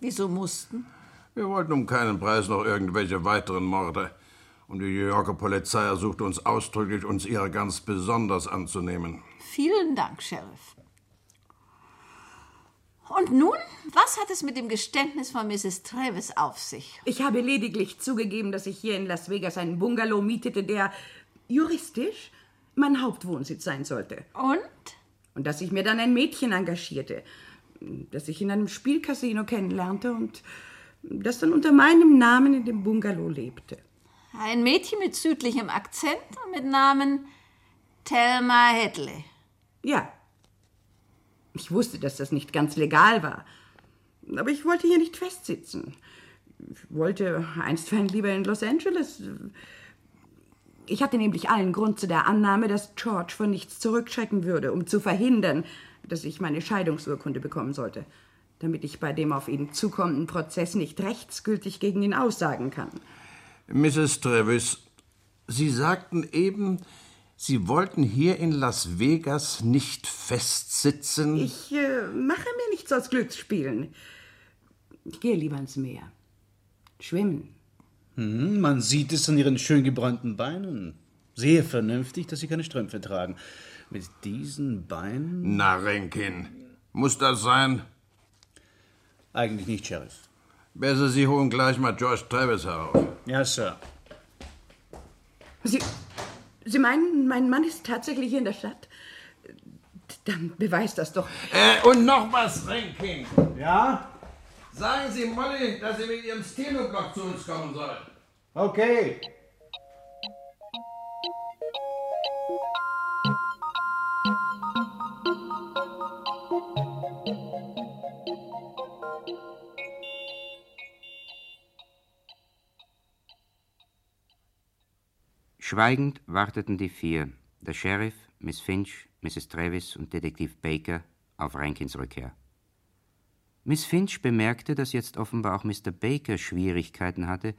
Wieso mussten? Wir wollten um keinen Preis noch irgendwelche weiteren Morde. Und die New Yorker Polizei ersuchte uns ausdrücklich, uns ihrer ganz besonders anzunehmen. Vielen Dank, Sheriff. Und nun, was hat es mit dem Geständnis von Mrs. Travis auf sich? Ich habe lediglich zugegeben, dass ich hier in Las Vegas einen Bungalow mietete, der juristisch mein Hauptwohnsitz sein sollte. Und? Und dass ich mir dann ein Mädchen engagierte, das ich in einem Spielcasino kennenlernte und das dann unter meinem Namen in dem Bungalow lebte. Ein Mädchen mit südlichem Akzent und mit Namen Thelma Hedley. Ja. Ich wusste, dass das nicht ganz legal war. Aber ich wollte hier nicht festsitzen. Ich wollte einstweilen lieber in Los Angeles. Ich hatte nämlich allen Grund zu der Annahme, dass George von nichts zurückschrecken würde, um zu verhindern, dass ich meine Scheidungsurkunde bekommen sollte, damit ich bei dem auf ihn zukommenden Prozess nicht rechtsgültig gegen ihn aussagen kann. Mrs. Travis, Sie sagten eben, Sie wollten hier in Las Vegas nicht festsitzen. Ich äh, mache mir nichts aus Glücksspielen. Ich gehe lieber ins Meer. Schwimmen. Hm, man sieht es an ihren schön gebräunten Beinen. Sehr vernünftig, dass sie keine Strümpfe tragen. Mit diesen Beinen. Na, Rankin, muss das sein? Eigentlich nicht, Sheriff. Besser, Sie holen gleich mal George Travis herauf. Ja, Sir. Sie, Sie meinen, mein Mann ist tatsächlich hier in der Stadt? Dann beweist das doch. Äh, und noch was, Rankin. Ja? Sagen Sie Molly, dass sie mit ihrem Stenoblock zu uns kommen soll. Okay. Schweigend warteten die vier, der Sheriff, Miss Finch, Mrs. Travis und Detektiv Baker, auf Rankins Rückkehr. Miss Finch bemerkte, dass jetzt offenbar auch Mr. Baker Schwierigkeiten hatte,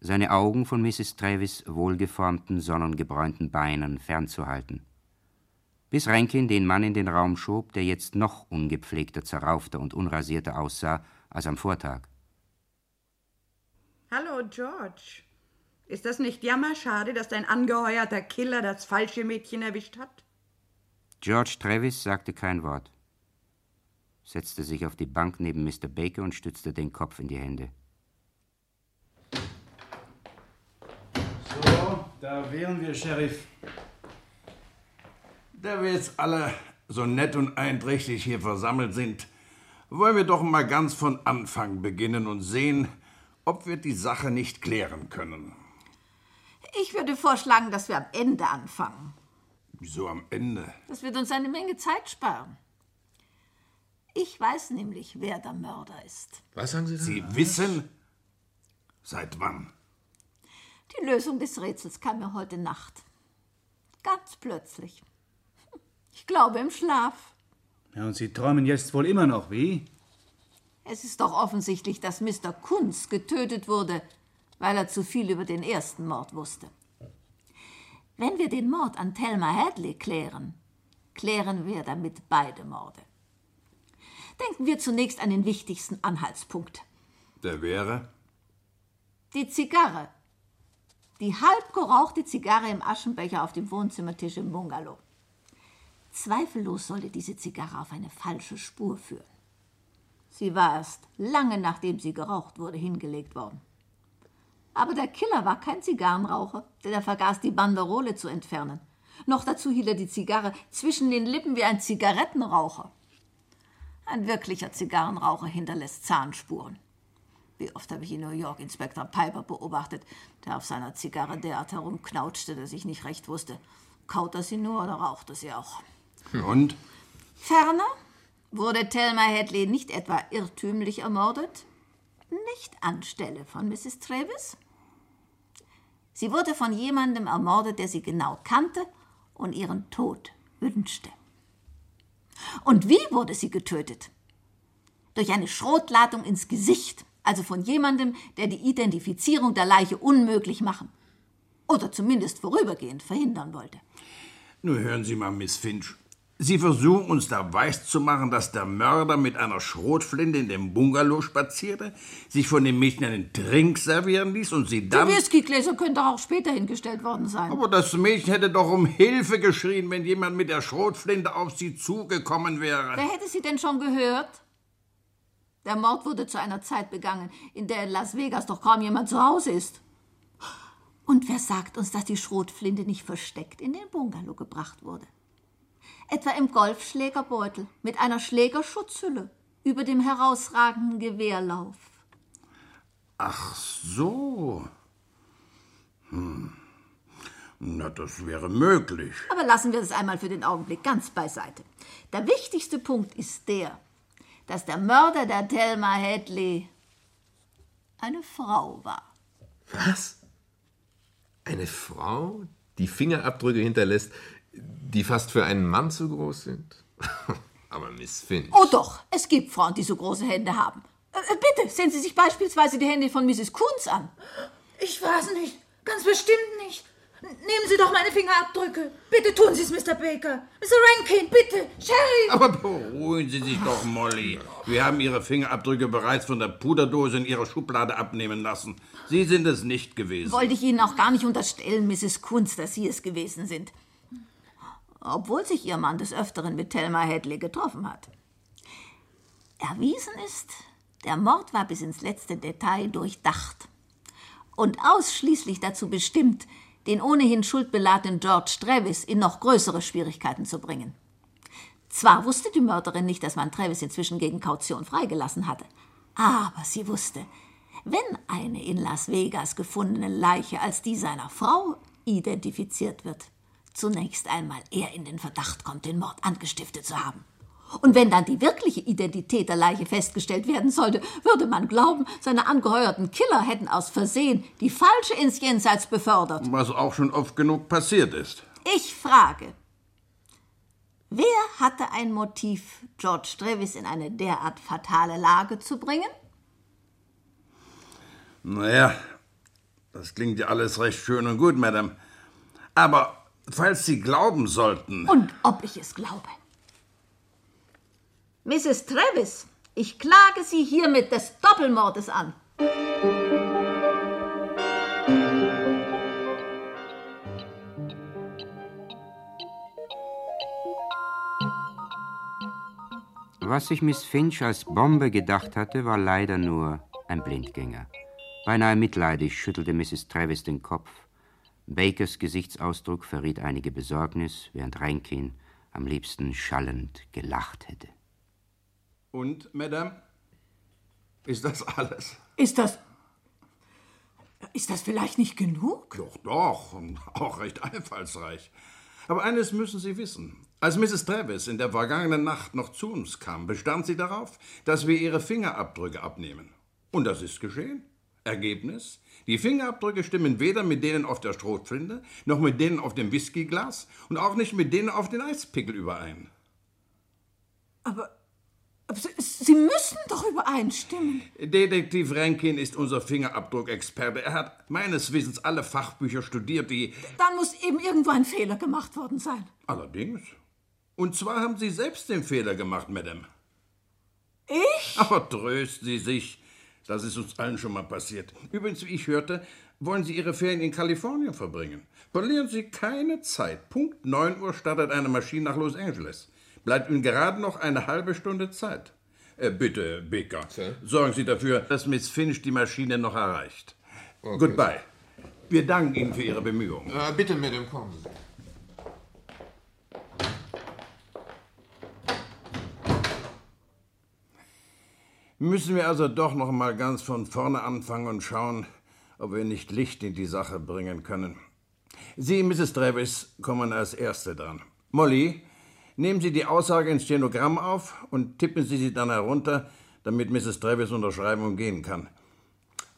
seine Augen von Mrs. Travis wohlgeformten, sonnengebräunten Beinen fernzuhalten. Bis Rankin den Mann in den Raum schob, der jetzt noch ungepflegter, zerraufter und unrasierter aussah als am Vortag. Hallo, George. Ist das nicht jammerschade, dass dein angeheuerter Killer das falsche Mädchen erwischt hat? George Travis sagte kein Wort, setzte sich auf die Bank neben Mr. Baker und stützte den Kopf in die Hände. So, da wären wir, Sheriff. Da wir jetzt alle so nett und einträchtig hier versammelt sind, wollen wir doch mal ganz von Anfang beginnen und sehen, ob wir die Sache nicht klären können. Ich würde vorschlagen, dass wir am Ende anfangen. Wieso am Ende? Das wird uns eine Menge Zeit sparen. Ich weiß nämlich, wer der Mörder ist. Was sagen Sie da? Sie wissen? Seit wann? Die Lösung des Rätsels kam mir heute Nacht. Ganz plötzlich. Ich glaube im Schlaf. Ja, und Sie träumen jetzt wohl immer noch, wie? Es ist doch offensichtlich, dass Mr. Kunz getötet wurde, weil er zu viel über den ersten Mord wusste. Wenn wir den Mord an Thelma Hadley klären, klären wir damit beide Morde. Denken wir zunächst an den wichtigsten Anhaltspunkt. Der wäre? Die Zigarre. Die halb gerauchte Zigarre im Aschenbecher auf dem Wohnzimmertisch im Bungalow. Zweifellos sollte diese Zigarre auf eine falsche Spur führen. Sie war erst lange nachdem sie geraucht wurde hingelegt worden. Aber der Killer war kein Zigarrenraucher, denn er vergaß die Banderole zu entfernen. Noch dazu hielt er die Zigarre zwischen den Lippen wie ein Zigarettenraucher. Ein wirklicher Zigarrenraucher hinterlässt Zahnspuren. Wie oft habe ich in New York Inspektor Piper beobachtet, der auf seiner Zigarre derart herumknautschte, dass ich nicht recht wusste, kaut er sie nur oder raucht er sie auch. Und? Ferner wurde Thelma Hadley nicht etwa irrtümlich ermordet, nicht anstelle von Mrs. Travis. Sie wurde von jemandem ermordet, der sie genau kannte und ihren Tod wünschte. Und wie wurde sie getötet? Durch eine Schrotladung ins Gesicht, also von jemandem, der die Identifizierung der Leiche unmöglich machen oder zumindest vorübergehend verhindern wollte. Nun hören Sie mal, Miss Finch. Sie versuchen uns da weiszumachen, dass der Mörder mit einer Schrotflinte in dem Bungalow spazierte, sich von dem Mädchen einen Trink servieren ließ und sie dann... Die Whiskygläser können doch auch später hingestellt worden sein. Aber das Mädchen hätte doch um Hilfe geschrien, wenn jemand mit der Schrotflinte auf sie zugekommen wäre. Wer hätte sie denn schon gehört? Der Mord wurde zu einer Zeit begangen, in der in Las Vegas doch kaum jemand zu Hause ist. Und wer sagt uns, dass die Schrotflinte nicht versteckt in den Bungalow gebracht wurde? Etwa im Golfschlägerbeutel mit einer Schlägerschutzhülle über dem herausragenden Gewehrlauf. Ach so. Hm. Na, das wäre möglich. Aber lassen wir das einmal für den Augenblick ganz beiseite. Der wichtigste Punkt ist der, dass der Mörder der Thelma Hadley eine Frau war. Was? Eine Frau, die Fingerabdrücke hinterlässt, die fast für einen Mann zu groß sind? Aber Miss Finch. Oh doch, es gibt Frauen, die so große Hände haben. Äh, bitte, sehen Sie sich beispielsweise die Hände von Mrs. Kunz an. Ich weiß nicht. Ganz bestimmt nicht. Nehmen Sie doch meine Fingerabdrücke. Bitte tun Sie es, Mr. Baker. Mr. Rankin, bitte. Sherry. Aber beruhigen Sie sich doch, Molly. Wir haben Ihre Fingerabdrücke bereits von der Puderdose in Ihrer Schublade abnehmen lassen. Sie sind es nicht gewesen. Wollte ich Ihnen auch gar nicht unterstellen, Mrs. Kunz, dass Sie es gewesen sind. Obwohl sich Ihr Mann des Öfteren mit Thelma Hadley getroffen hat. Erwiesen ist, der Mord war bis ins letzte Detail durchdacht und ausschließlich dazu bestimmt, den ohnehin schuldbeladenen George Travis in noch größere Schwierigkeiten zu bringen. Zwar wusste die Mörderin nicht, dass man Travis inzwischen gegen Kaution freigelassen hatte, aber sie wusste, wenn eine in Las Vegas gefundene Leiche als die seiner Frau identifiziert wird, zunächst einmal er in den Verdacht kommt, den Mord angestiftet zu haben. Und wenn dann die wirkliche Identität der Leiche festgestellt werden sollte, würde man glauben, seine angeheuerten Killer hätten aus Versehen die falsche ins Jenseits befördert. Was auch schon oft genug passiert ist. Ich frage, wer hatte ein Motiv, George Travis in eine derart fatale Lage zu bringen? Naja, das klingt ja alles recht schön und gut, Madame. Aber falls Sie glauben sollten. Und ob ich es glaube. Mrs. Travis, ich klage Sie hiermit des Doppelmordes an. Was sich Miss Finch als Bombe gedacht hatte, war leider nur ein Blindgänger. Beinahe mitleidig schüttelte Mrs. Travis den Kopf. Bakers Gesichtsausdruck verriet einige Besorgnis, während Rankin am liebsten schallend gelacht hätte. Und, Madame? Ist das alles? Ist das. ist das vielleicht nicht genug? Doch, doch, und auch recht einfallsreich. Aber eines müssen Sie wissen. Als Mrs. Travis in der vergangenen Nacht noch zu uns kam, bestand sie darauf, dass wir ihre Fingerabdrücke abnehmen. Und das ist geschehen. Ergebnis? Die Fingerabdrücke stimmen weder mit denen auf der Strohflinte, noch mit denen auf dem Whiskyglas und auch nicht mit denen auf den Eispickel überein. Aber, aber Sie, Sie müssen doch übereinstimmen. Detektiv Rankin ist unser Fingerabdruckexperte. Er hat meines Wissens alle Fachbücher studiert, die. Dann muss eben irgendwo ein Fehler gemacht worden sein. Allerdings. Und zwar haben Sie selbst den Fehler gemacht, Madame. Ich? Aber trösten Sie sich. Das ist uns allen schon mal passiert. Übrigens, wie ich hörte, wollen Sie Ihre Ferien in Kalifornien verbringen. Verlieren Sie keine Zeit. Punkt 9 Uhr startet eine Maschine nach Los Angeles. Bleibt Ihnen gerade noch eine halbe Stunde Zeit. Äh, bitte, Baker, sorgen Sie dafür, dass Miss Finch die Maschine noch erreicht. Okay. Goodbye. Wir danken Ihnen für Ihre Bemühungen. Äh, bitte, Madame, kommen. Müssen wir also doch noch mal ganz von vorne anfangen und schauen, ob wir nicht Licht in die Sache bringen können. Sie, Mrs. Travis, kommen als Erste dran. Molly, nehmen Sie die Aussage ins Stenogramm auf und tippen Sie sie dann herunter, damit Mrs. Travis unterschreiben und gehen kann.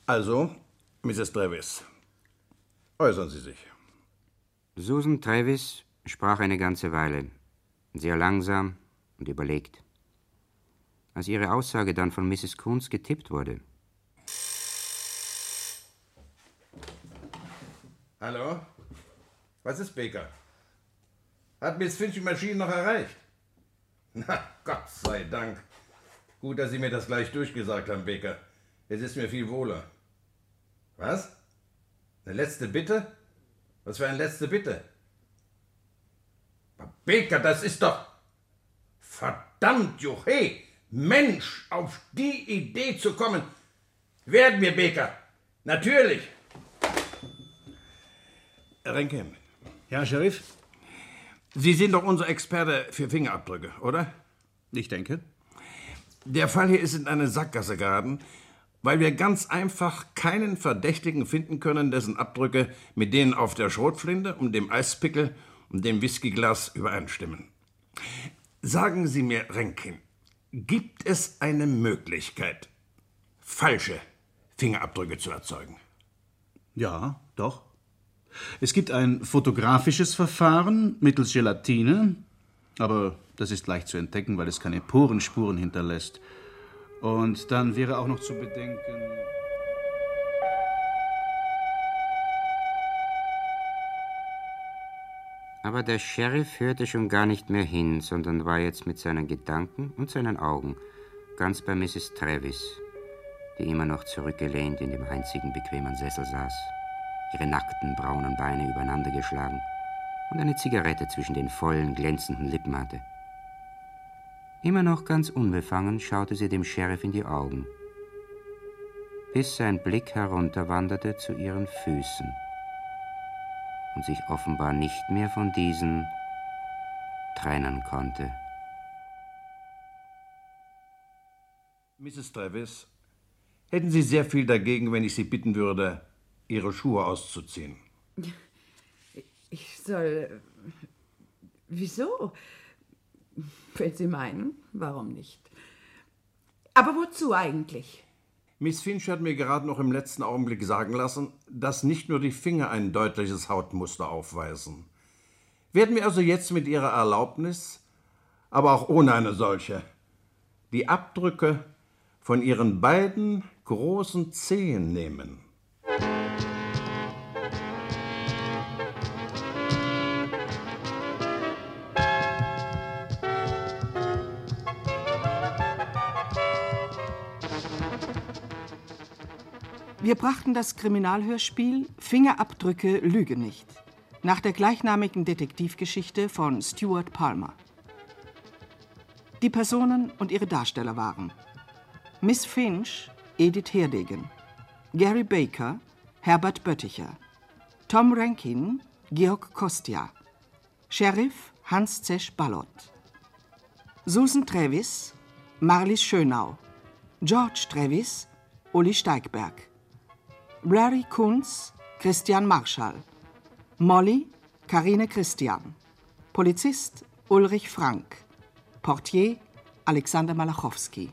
Also, Mrs. Travis, äußern Sie sich. Susan Travis sprach eine ganze Weile, sehr langsam und überlegt. Als ihre Aussage dann von Mrs. Coons getippt wurde, Hallo? Was ist Baker? Hat Miss Finch die Maschine noch erreicht? Na, Gott sei Dank. Gut, dass Sie mir das gleich durchgesagt haben, Baker. Es ist mir viel wohler. Was? Eine letzte Bitte? Was für eine letzte Bitte? Baker, das ist doch. Verdammt, Juche! Mensch, auf die Idee zu kommen. Werden wir, Baker. Natürlich. Renken. Ja, Sheriff? Sie sind doch unser Experte für Fingerabdrücke, oder? Ich denke. Der Fall hier ist in eine Sackgasse geraten, weil wir ganz einfach keinen Verdächtigen finden können, dessen Abdrücke mit denen auf der Schrotflinte und dem Eispickel und dem Whiskyglas übereinstimmen. Sagen Sie mir, Renkin, gibt es eine Möglichkeit, falsche Fingerabdrücke zu erzeugen? Ja, doch. Es gibt ein fotografisches Verfahren mittels Gelatine, aber das ist leicht zu entdecken, weil es keine Porenspuren hinterlässt. Und dann wäre auch noch zu bedenken. Aber der Sheriff hörte schon gar nicht mehr hin, sondern war jetzt mit seinen Gedanken und seinen Augen ganz bei Mrs. Travis, die immer noch zurückgelehnt in dem einzigen bequemen Sessel saß, ihre nackten braunen Beine übereinander geschlagen und eine Zigarette zwischen den vollen, glänzenden Lippen hatte. Immer noch ganz unbefangen schaute sie dem Sheriff in die Augen, bis sein Blick herunterwanderte zu ihren Füßen und sich offenbar nicht mehr von diesen trennen konnte. Mrs. Travis, hätten Sie sehr viel dagegen, wenn ich Sie bitten würde, Ihre Schuhe auszuziehen? Ich soll. Wieso? Wenn Sie meinen, warum nicht? Aber wozu eigentlich? Miss Finch hat mir gerade noch im letzten Augenblick sagen lassen, dass nicht nur die Finger ein deutliches Hautmuster aufweisen. Werden wir also jetzt mit Ihrer Erlaubnis, aber auch ohne eine solche, die Abdrücke von Ihren beiden großen Zehen nehmen? Wir brachten das Kriminalhörspiel Fingerabdrücke Lüge nicht nach der gleichnamigen Detektivgeschichte von Stuart Palmer. Die Personen und ihre Darsteller waren Miss Finch, Edith Herdegen, Gary Baker, Herbert Bötticher, Tom Rankin, Georg Kostia, Sheriff Hans Zesch Ballot, Susan Travis, Marlies Schönau, George Travis, Uli Steigberg, Larry Kunz, Christian Marschall. Molly, Karine Christian. Polizist, Ulrich Frank. Portier, Alexander Malachowski.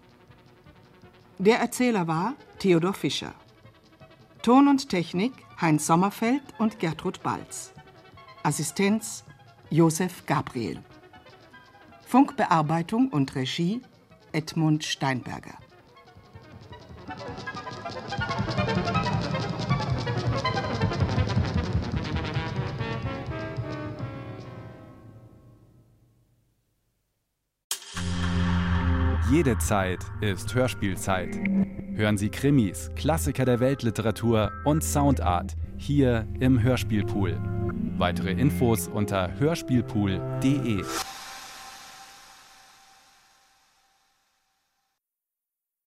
Der Erzähler war Theodor Fischer. Ton und Technik Heinz Sommerfeld und Gertrud Balz. Assistenz Josef Gabriel. Funkbearbeitung und Regie Edmund Steinberger. Jede Zeit ist Hörspielzeit. Hören Sie Krimis, Klassiker der Weltliteratur und Soundart hier im Hörspielpool. Weitere Infos unter hörspielpool.de.